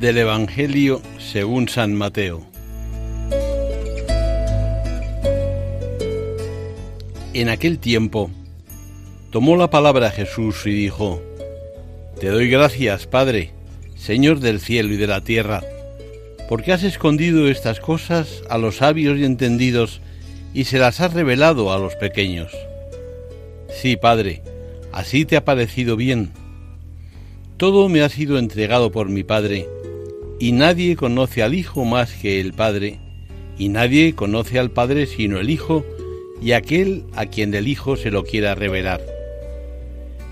Del Evangelio según San Mateo. En aquel tiempo tomó la palabra Jesús y dijo, Te doy gracias, Padre, Señor del cielo y de la tierra, porque has escondido estas cosas a los sabios y entendidos y se las has revelado a los pequeños. Sí, Padre, así te ha parecido bien. Todo me ha sido entregado por mi Padre, y nadie conoce al Hijo más que el Padre, y nadie conoce al Padre sino el Hijo y aquel a quien el Hijo se lo quiera revelar.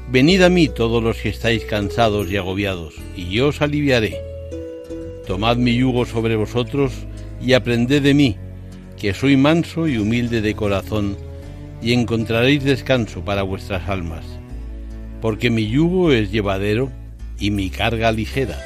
Venid a mí todos los que estáis cansados y agobiados, y yo os aliviaré. Tomad mi yugo sobre vosotros y aprended de mí, que soy manso y humilde de corazón, y encontraréis descanso para vuestras almas, porque mi yugo es llevadero y mi carga ligera.